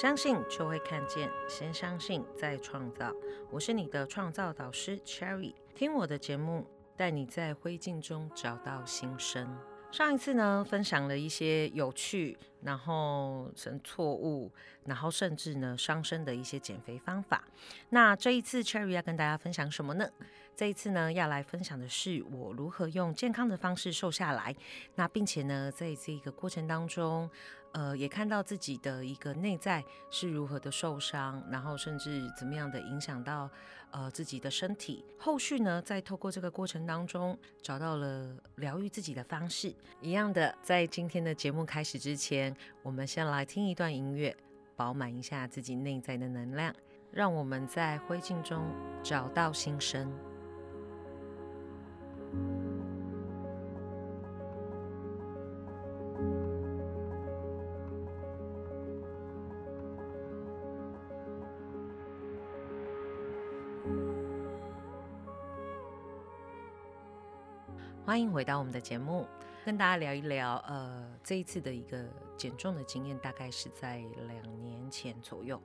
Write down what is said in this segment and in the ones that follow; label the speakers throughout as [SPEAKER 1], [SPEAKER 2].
[SPEAKER 1] 相信就会看见，先相信再创造。我是你的创造导师 Cherry，听我的节目，带你在灰烬中找到新生。上一次呢，分享了一些有趣，然后成错误，然后甚至呢伤身的一些减肥方法。那这一次 Cherry 要跟大家分享什么呢？这一次呢，要来分享的是我如何用健康的方式瘦下来。那并且呢，在这个过程当中，呃，也看到自己的一个内在是如何的受伤，然后甚至怎么样的影响到呃自己的身体。后续呢，在透过这个过程当中，找到了疗愈自己的方式。一样的，在今天的节目开始之前，我们先来听一段音乐，饱满一下自己内在的能量，让我们在灰烬中找到新生。欢迎回到我们的节目，跟大家聊一聊。呃，这一次的一个减重的经验，大概是在两年前左右。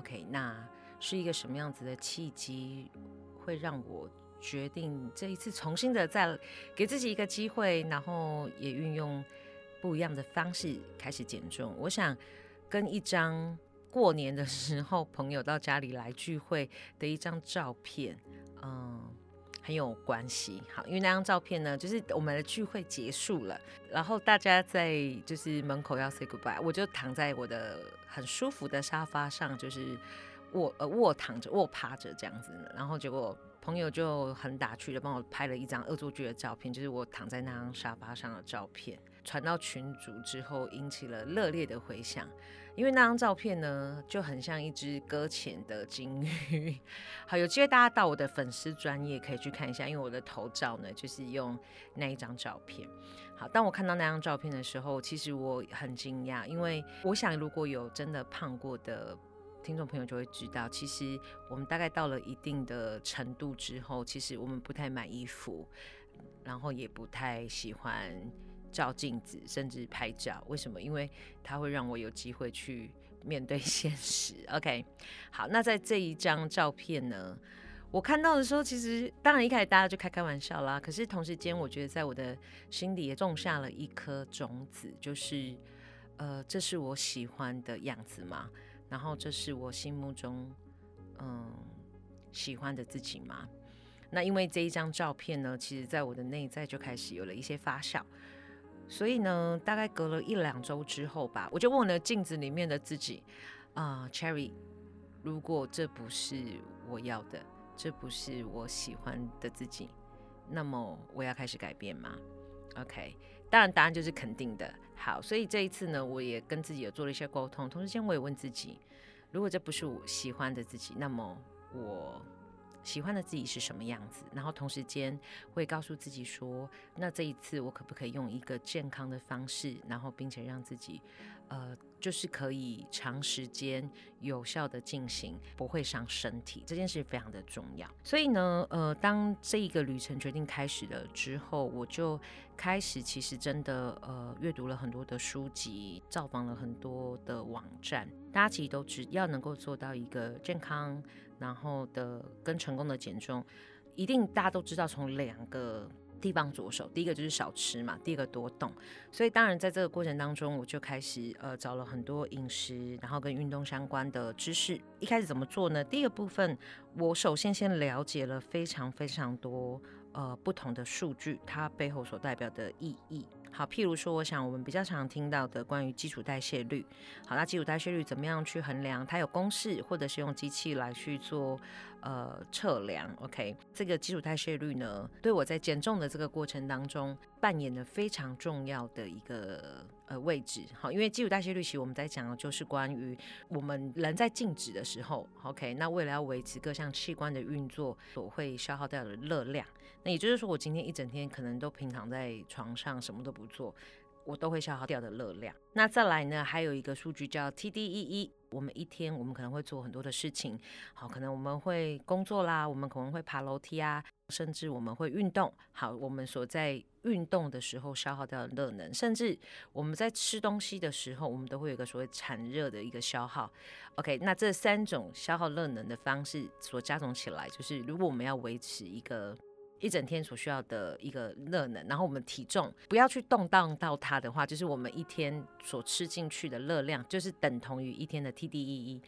[SPEAKER 1] OK，那是一个什么样子的契机，会让我决定这一次重新的再给自己一个机会，然后也运用不一样的方式开始减重？我想跟一张过年的时候朋友到家里来聚会的一张照片，嗯。很有关系，好，因为那张照片呢，就是我们的聚会结束了，然后大家在就是门口要 say goodbye，我就躺在我的很舒服的沙发上，就是卧呃卧躺着卧趴着这样子，然后结果朋友就很打趣的帮我拍了一张恶作剧的照片，就是我躺在那张沙发上的照片，传到群组之后引起了热烈的回响。因为那张照片呢，就很像一只搁浅的金鱼。好，有机会大家到我的粉丝专业可以去看一下，因为我的头照呢就是用那一张照片。好，当我看到那张照片的时候，其实我很惊讶，因为我想如果有真的胖过的听众朋友就会知道，其实我们大概到了一定的程度之后，其实我们不太买衣服，然后也不太喜欢。照镜子，甚至拍照，为什么？因为它会让我有机会去面对 现实。OK，好，那在这一张照片呢，我看到的时候，其实当然一开始大家就开开玩笑啦。可是同时间，我觉得在我的心里也种下了一颗种子，就是呃，这是我喜欢的样子嘛，然后这是我心目中嗯喜欢的自己嘛。那因为这一张照片呢，其实在我的内在就开始有了一些发酵。所以呢，大概隔了一两周之后吧，我就问了镜子里面的自己，啊，Cherry，如果这不是我要的，这不是我喜欢的自己，那么我要开始改变吗？OK，当然答案就是肯定的。好，所以这一次呢，我也跟自己有做了一些沟通，同时间我也问自己，如果这不是我喜欢的自己，那么我。喜欢的自己是什么样子，然后同时间会告诉自己说，那这一次我可不可以用一个健康的方式，然后并且让自己，呃，就是可以长时间有效的进行，不会伤身体，这件事非常的重要。所以呢，呃，当这一个旅程决定开始了之后，我就开始其实真的呃阅读了很多的书籍，造访了很多的网站。大家其实都只要能够做到一个健康。然后的跟成功的减重，一定大家都知道从两个地方着手。第一个就是少吃嘛，第二个多动。所以当然在这个过程当中，我就开始呃找了很多饮食，然后跟运动相关的知识。一开始怎么做呢？第一个部分，我首先先了解了非常非常多呃不同的数据，它背后所代表的意义。好，譬如说，我想我们比较常听到的关于基础代谢率。好，那基础代谢率怎么样去衡量？它有公式，或者是用机器来去做呃测量。OK，这个基础代谢率呢，对我在减重的这个过程当中扮演了非常重要的一个呃位置。好，因为基础代谢率其实我们在讲的就是关于我们人在静止的时候，OK，那为了要维持各项器官的运作所会消耗掉的热量。那也就是说，我今天一整天可能都平躺在床上，什么都不做，我都会消耗掉的热量。那再来呢，还有一个数据叫 TDEE，我们一天我们可能会做很多的事情，好，可能我们会工作啦，我们可能会爬楼梯啊，甚至我们会运动。好，我们所在运动的时候消耗掉的热能，甚至我们在吃东西的时候，我们都会有一个所谓产热的一个消耗。OK，那这三种消耗热能的方式所加总起来，就是如果我们要维持一个。一整天所需要的一个热能，然后我们体重不要去动荡到它的话，就是我们一天所吃进去的热量，就是等同于一天的 TDEE。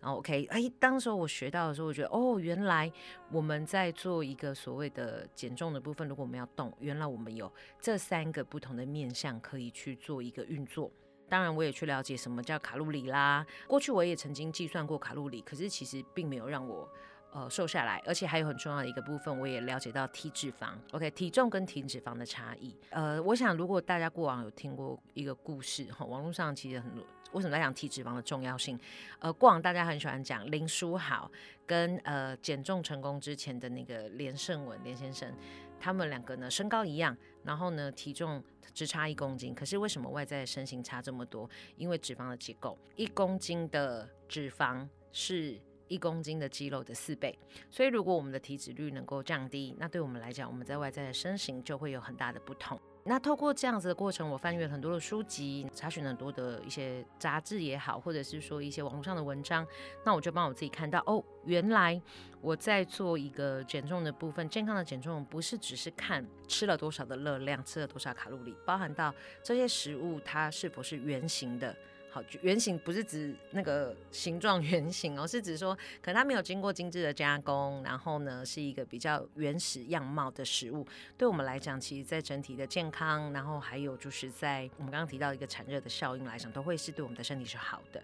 [SPEAKER 1] 然后 OK，哎，当时我学到的时候，我觉得哦，原来我们在做一个所谓的减重的部分，如果我们要动，原来我们有这三个不同的面向可以去做一个运作。当然，我也去了解什么叫卡路里啦。过去我也曾经计算过卡路里，可是其实并没有让我。呃，瘦下来，而且还有很重要的一个部分，我也了解到体脂肪，OK，体重跟体脂肪的差异。呃，我想如果大家过往有听过一个故事哈，网络上其实很多，为什么在讲体脂肪的重要性？呃，过往大家很喜欢讲林书豪跟呃减重成功之前的那个连胜文连先生，他们两个呢身高一样，然后呢体重只差一公斤，可是为什么外在身形差这么多？因为脂肪的结构，一公斤的脂肪是。一公斤的肌肉的四倍，所以如果我们的体脂率能够降低，那对我们来讲，我们在外在的身形就会有很大的不同。那透过这样子的过程，我翻阅很多的书籍，查询很多的一些杂志也好，或者是说一些网络上的文章，那我就帮我自己看到，哦，原来我在做一个减重的部分，健康的减重不是只是看吃了多少的热量，吃了多少卡路里，包含到这些食物它是否是圆形的。好，圆形不是指那个形状圆形哦，是指说可能它没有经过精致的加工，然后呢是一个比较原始样貌的食物。对我们来讲，其实在整体的健康，然后还有就是在我们刚刚提到一个产热的效应来讲，都会是对我们的身体是好的。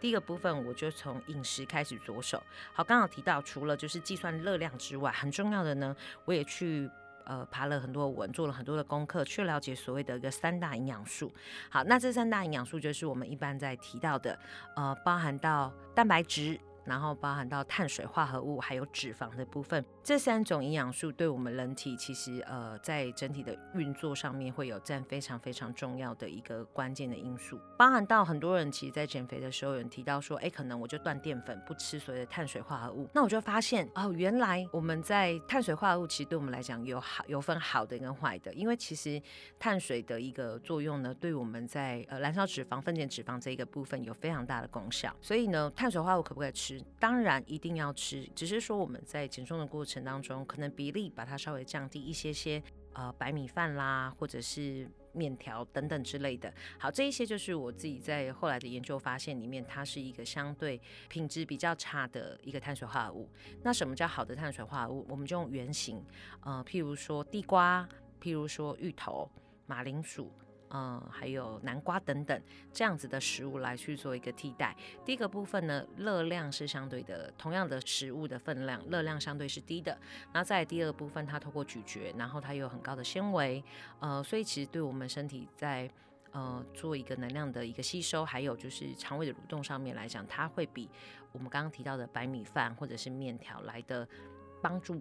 [SPEAKER 1] 第一个部分，我就从饮食开始着手。好，刚好提到除了就是计算热量之外，很重要的呢，我也去。呃，爬了很多文，做了很多的功课，去了解所谓的一个三大营养素。好，那这三大营养素就是我们一般在提到的，呃，包含到蛋白质。然后包含到碳水化合物还有脂肪的部分，这三种营养素对我们人体其实呃在整体的运作上面会有占非常非常重要的一个关键的因素。包含到很多人其实，在减肥的时候有人提到说，哎，可能我就断淀粉，不吃所谓的碳水化合物。那我就发现哦，原来我们在碳水化合物其实对我们来讲有好有分好的跟坏的，因为其实碳水的一个作用呢，对我们在呃燃烧脂肪、分解脂肪这一个部分有非常大的功效。所以呢，碳水化合物可不可以吃？当然一定要吃，只是说我们在减重的过程当中，可能比例把它稍微降低一些些，呃，白米饭啦，或者是面条等等之类的。好，这一些就是我自己在后来的研究发现里面，它是一个相对品质比较差的一个碳水化合物。那什么叫好的碳水化合物？我们就用原型，呃，譬如说地瓜，譬如说芋头、马铃薯。嗯，还有南瓜等等这样子的食物来去做一个替代。第一个部分呢，热量是相对的，同样的食物的分量，热量相对是低的。那在第二部分，它透过咀嚼，然后它有很高的纤维，呃，所以其实对我们身体在呃做一个能量的一个吸收，还有就是肠胃的蠕动上面来讲，它会比我们刚刚提到的白米饭或者是面条来的帮助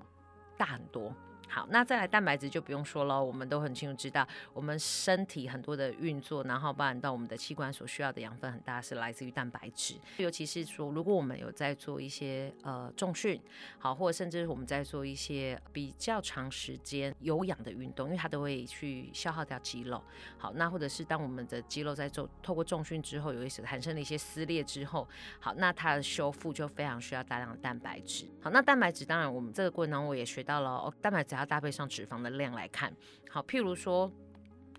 [SPEAKER 1] 大很多。好，那再来蛋白质就不用说了，我们都很清楚知道，我们身体很多的运作，然后包含到我们的器官所需要的养分很大是来自于蛋白质，尤其是说如果我们有在做一些呃重训，好，或者甚至我们在做一些比较长时间有氧的运动，因为它都会去消耗掉肌肉。好，那或者是当我们的肌肉在做透过重训之后，有一些产生了一些撕裂之后，好，那它的修复就非常需要大量的蛋白质。好，那蛋白质当然我们这个过程当中我也学到了哦，蛋白质。搭配上脂肪的量来看，好，譬如说，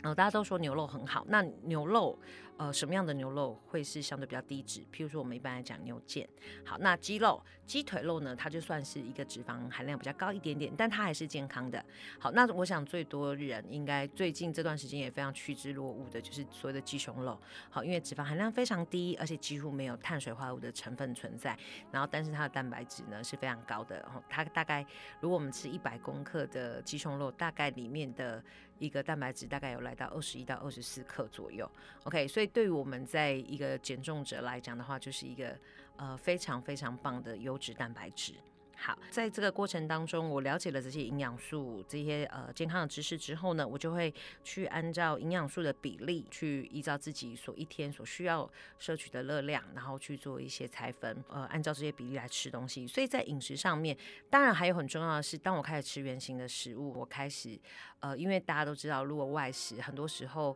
[SPEAKER 1] 呃，大家都说牛肉很好，那牛肉。呃，什么样的牛肉会是相对比较低脂？譬如说，我们一般来讲牛腱。好，那鸡肉、鸡腿肉呢？它就算是一个脂肪含量比较高一点点，但它还是健康的。好，那我想最多人应该最近这段时间也非常趋之若鹜的，就是所谓的鸡胸肉。好，因为脂肪含量非常低，而且几乎没有碳水化合物的成分存在。然后，但是它的蛋白质呢是非常高的。它大概如果我们吃一百公克的鸡胸肉，大概里面的。一个蛋白质大概有来到二十一到二十四克左右，OK，所以对于我们在一个减重者来讲的话，就是一个呃非常非常棒的优质蛋白质好，在这个过程当中，我了解了这些营养素、这些呃健康的知识之后呢，我就会去按照营养素的比例，去依照自己所一天所需要摄取的热量，然后去做一些拆分，呃，按照这些比例来吃东西。所以在饮食上面，当然还有很重要的是，当我开始吃原形的食物，我开始呃，因为大家都知道，如果外食，很多时候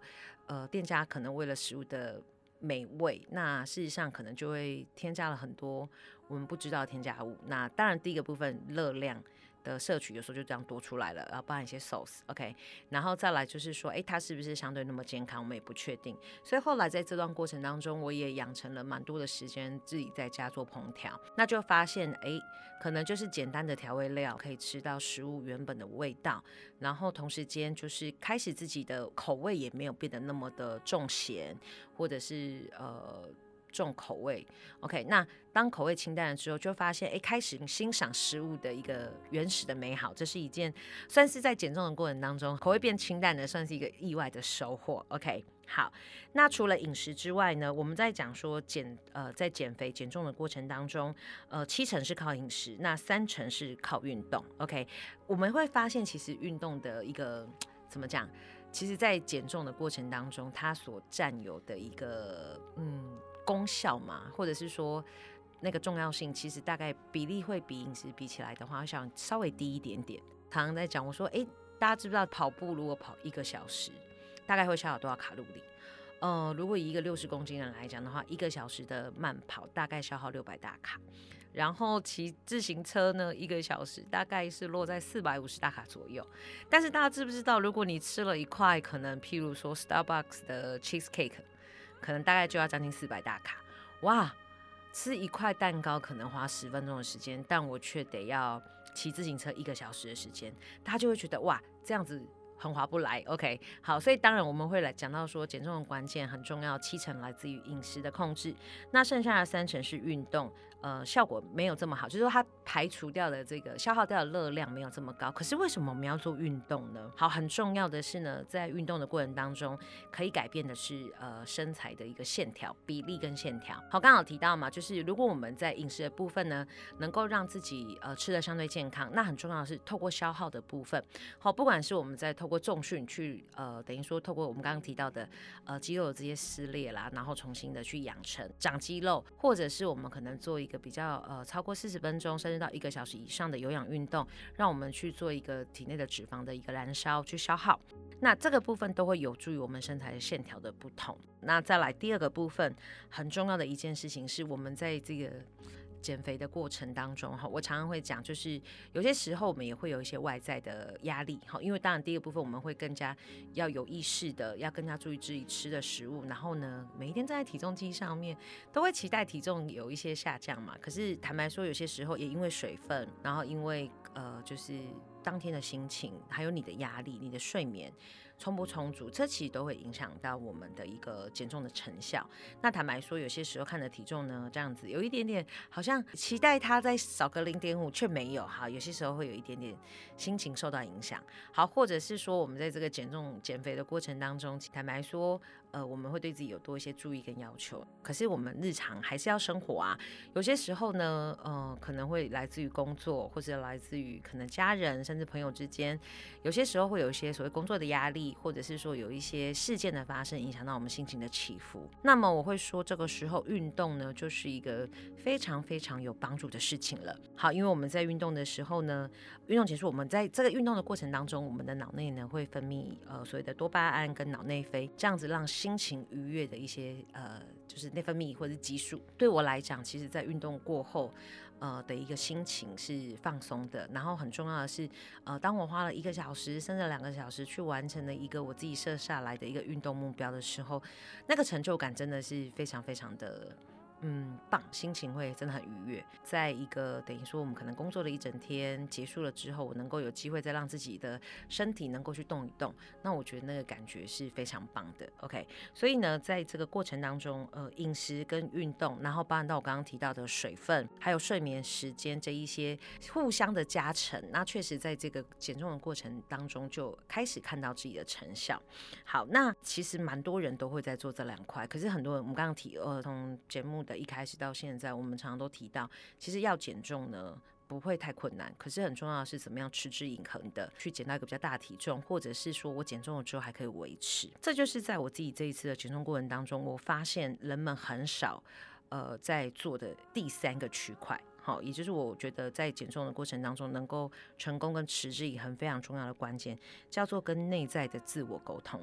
[SPEAKER 1] 呃，店家可能为了食物的美味，那事实上可能就会添加了很多。我们不知道添加物，那当然第一个部分热量的摄取有时候就这样多出来了，然后包含一些 sauce，OK，然后再来就是说，哎，它是不是相对那么健康，我们也不确定。所以后来在这段过程当中，我也养成了蛮多的时间自己在家做烹调，那就发现，哎，可能就是简单的调味料可以吃到食物原本的味道，然后同时间就是开始自己的口味也没有变得那么的重咸，或者是呃。重口味，OK，那当口味清淡了之后，就发现哎，开始欣赏食物的一个原始的美好，这是一件算是在减重的过程当中，口味变清淡的，算是一个意外的收获。OK，好，那除了饮食之外呢，我们在讲说减呃，在减肥减重的过程当中，呃，七成是靠饮食，那三成是靠运动。OK，我们会发现其实运动的一个怎么讲，其实在减重的过程当中，它所占有的一个嗯。功效嘛，或者是说那个重要性，其实大概比例会比饮食比起来的话，我想稍微低一点点。常常在讲，我说，哎，大家知不知道跑步如果跑一个小时，大概会消耗多少卡路里？呃，如果以一个六十公斤人来讲的话，一个小时的慢跑大概消耗六百大卡，然后骑自行车呢，一个小时大概是落在四百五十大卡左右。但是大家知不知道，如果你吃了一块，可能譬如说 Starbucks 的 cheese cake。可能大概就要将近四百大卡，哇！吃一块蛋糕可能花十分钟的时间，但我却得要骑自行车一个小时的时间，大家就会觉得哇，这样子很划不来。OK，好，所以当然我们会来讲到说减重的关键很重要，七成来自于饮食的控制，那剩下的三成是运动。呃，效果没有这么好，就是说它排除掉的这个消耗掉的热量没有这么高。可是为什么我们要做运动呢？好，很重要的是呢，在运动的过程当中，可以改变的是呃身材的一个线条比例跟线条。好，刚好提到嘛，就是如果我们在饮食的部分呢，能够让自己呃吃的相对健康，那很重要的是透过消耗的部分。好，不管是我们在透过重训去呃等于说透过我们刚刚提到的呃肌肉的这些撕裂啦，然后重新的去养成长肌肉，或者是我们可能做一。一个比较呃超过四十分钟甚至到一个小时以上的有氧运动，让我们去做一个体内的脂肪的一个燃烧去消耗，那这个部分都会有助于我们身材的线条的不同。那再来第二个部分，很重要的一件事情是我们在这个。减肥的过程当中，哈，我常常会讲，就是有些时候我们也会有一些外在的压力，哈，因为当然第一个部分我们会更加要有意识的，要更加注意自己吃的食物，然后呢，每一天站在体重机上面，都会期待体重有一些下降嘛。可是坦白说，有些时候也因为水分，然后因为呃，就是当天的心情，还有你的压力，你的睡眠。充不充足，这其实都会影响到我们的一个减重的成效。那坦白说，有些时候看的体重呢，这样子有一点点好像期待它再少个零点五，却没有哈。有些时候会有一点点心情受到影响。好，或者是说我们在这个减重减肥的过程当中，坦白说。呃，我们会对自己有多一些注意跟要求，可是我们日常还是要生活啊。有些时候呢，呃，可能会来自于工作，或者来自于可能家人甚至朋友之间，有些时候会有一些所谓工作的压力，或者是说有一些事件的发生，影响到我们心情的起伏。那么我会说，这个时候运动呢，就是一个非常非常有帮助的事情了。好，因为我们在运动的时候呢，运动结束，我们在这个运动的过程当中，我们的脑内呢会分泌呃所谓的多巴胺跟脑内啡，这样子让心心情愉悦的一些呃，就是内分泌或者激素，对我来讲，其实在运动过后，呃的一个心情是放松的。然后很重要的是，呃，当我花了一个小时甚至两个小时去完成了一个我自己设下来的一个运动目标的时候，那个成就感真的是非常非常的。嗯，棒，心情会真的很愉悦。在一个等于说我们可能工作了一整天结束了之后，我能够有机会再让自己的身体能够去动一动，那我觉得那个感觉是非常棒的。OK，所以呢，在这个过程当中，呃，饮食跟运动，然后包含到我刚刚提到的水分，还有睡眠时间这一些互相的加成，那确实在这个减重的过程当中就开始看到自己的成效。好，那其实蛮多人都会在做这两块，可是很多人我们刚刚提呃从节目。的一开始到现在，我们常常都提到，其实要减重呢，不会太困难。可是很重要的是怎么样持之以恒的去减到一个比较大体重，或者是说我减重了之后还可以维持。这就是在我自己这一次的减重过程当中，我发现人们很少呃在做的第三个区块。好，也就是我觉得在减重的过程当中，能够成功跟持之以恒非常重要的关键，叫做跟内在的自我沟通。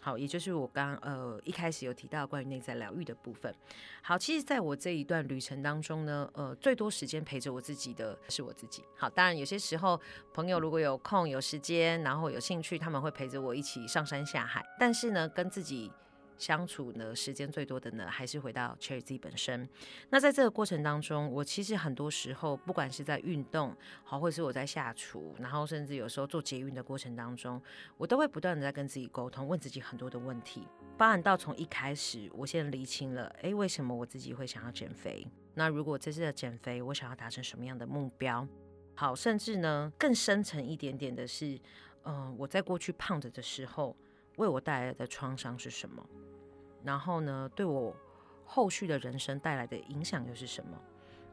[SPEAKER 1] 好，也就是我刚呃一开始有提到关于内在疗愈的部分。好，其实在我这一段旅程当中呢，呃，最多时间陪着我自己的是我自己。好，当然有些时候朋友如果有空有时间，然后有兴趣，他们会陪着我一起上山下海。但是呢，跟自己。相处呢，时间最多的呢，还是回到 Cherry 自己本身。那在这个过程当中，我其实很多时候，不管是在运动，好，或是我在下厨，然后甚至有时候做捷运的过程当中，我都会不断的在跟自己沟通，问自己很多的问题。包含到从一开始，我现在理清了，哎，为什么我自己会想要减肥？那如果这次的减肥，我想要达成什么样的目标？好，甚至呢，更深层一点点的是，嗯，我在过去胖着的时候，为我带来的创伤是什么？然后呢，对我后续的人生带来的影响又是什么？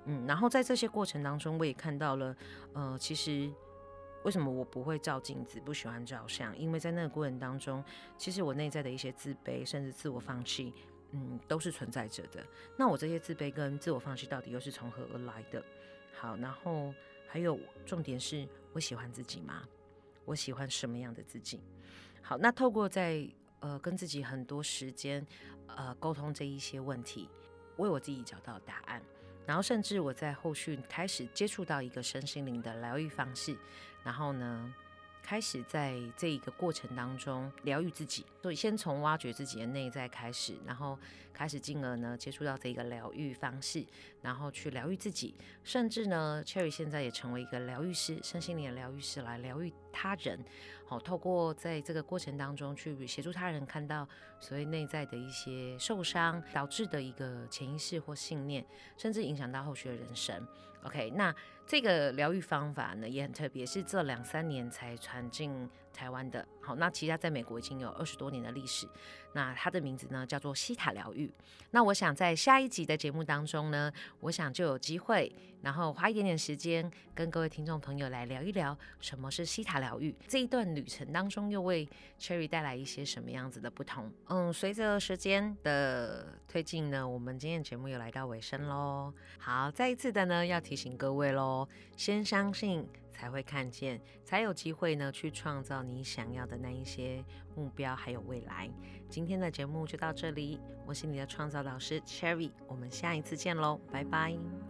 [SPEAKER 1] 嗯，然后在这些过程当中，我也看到了，呃，其实为什么我不会照镜子，不喜欢照相？因为在那个过程当中，其实我内在的一些自卑，甚至自我放弃，嗯，都是存在着的。那我这些自卑跟自我放弃到底又是从何而来的？好，然后还有重点是我喜欢自己吗？我喜欢什么样的自己？好，那透过在呃，跟自己很多时间，呃，沟通这一些问题，为我自己找到答案。然后，甚至我在后续开始接触到一个身心灵的疗愈方式，然后呢，开始在这一个过程当中疗愈自己。所以，先从挖掘自己的内在开始，然后开始进而呢接触到这一个疗愈方式，然后去疗愈自己。甚至呢，Cherry 现在也成为一个疗愈师，身心灵的疗愈师，来疗愈他人。好，透过在这个过程当中去协助他人看到所谓内在的一些受伤导致的一个潜意识或信念，甚至影响到后续的人生。OK，那这个疗愈方法呢也很特别，是这两三年才传进台湾的。好，那其实他在美国已经有二十多年的历史。那它的名字呢叫做西塔疗愈。那我想在下一集的节目当中呢，我想就有机会，然后花一点点时间跟各位听众朋友来聊一聊什么是西塔疗愈。这一段旅程当中又为 Cherry 带来一些什么样子的不同？嗯，随着时间的推进呢，我们今天的节目又来到尾声喽。好，再一次的呢要提醒各位喽，先相信。才会看见，才有机会呢，去创造你想要的那一些目标，还有未来。今天的节目就到这里，我是你的创造导师 Cherry，我们下一次见喽，拜拜。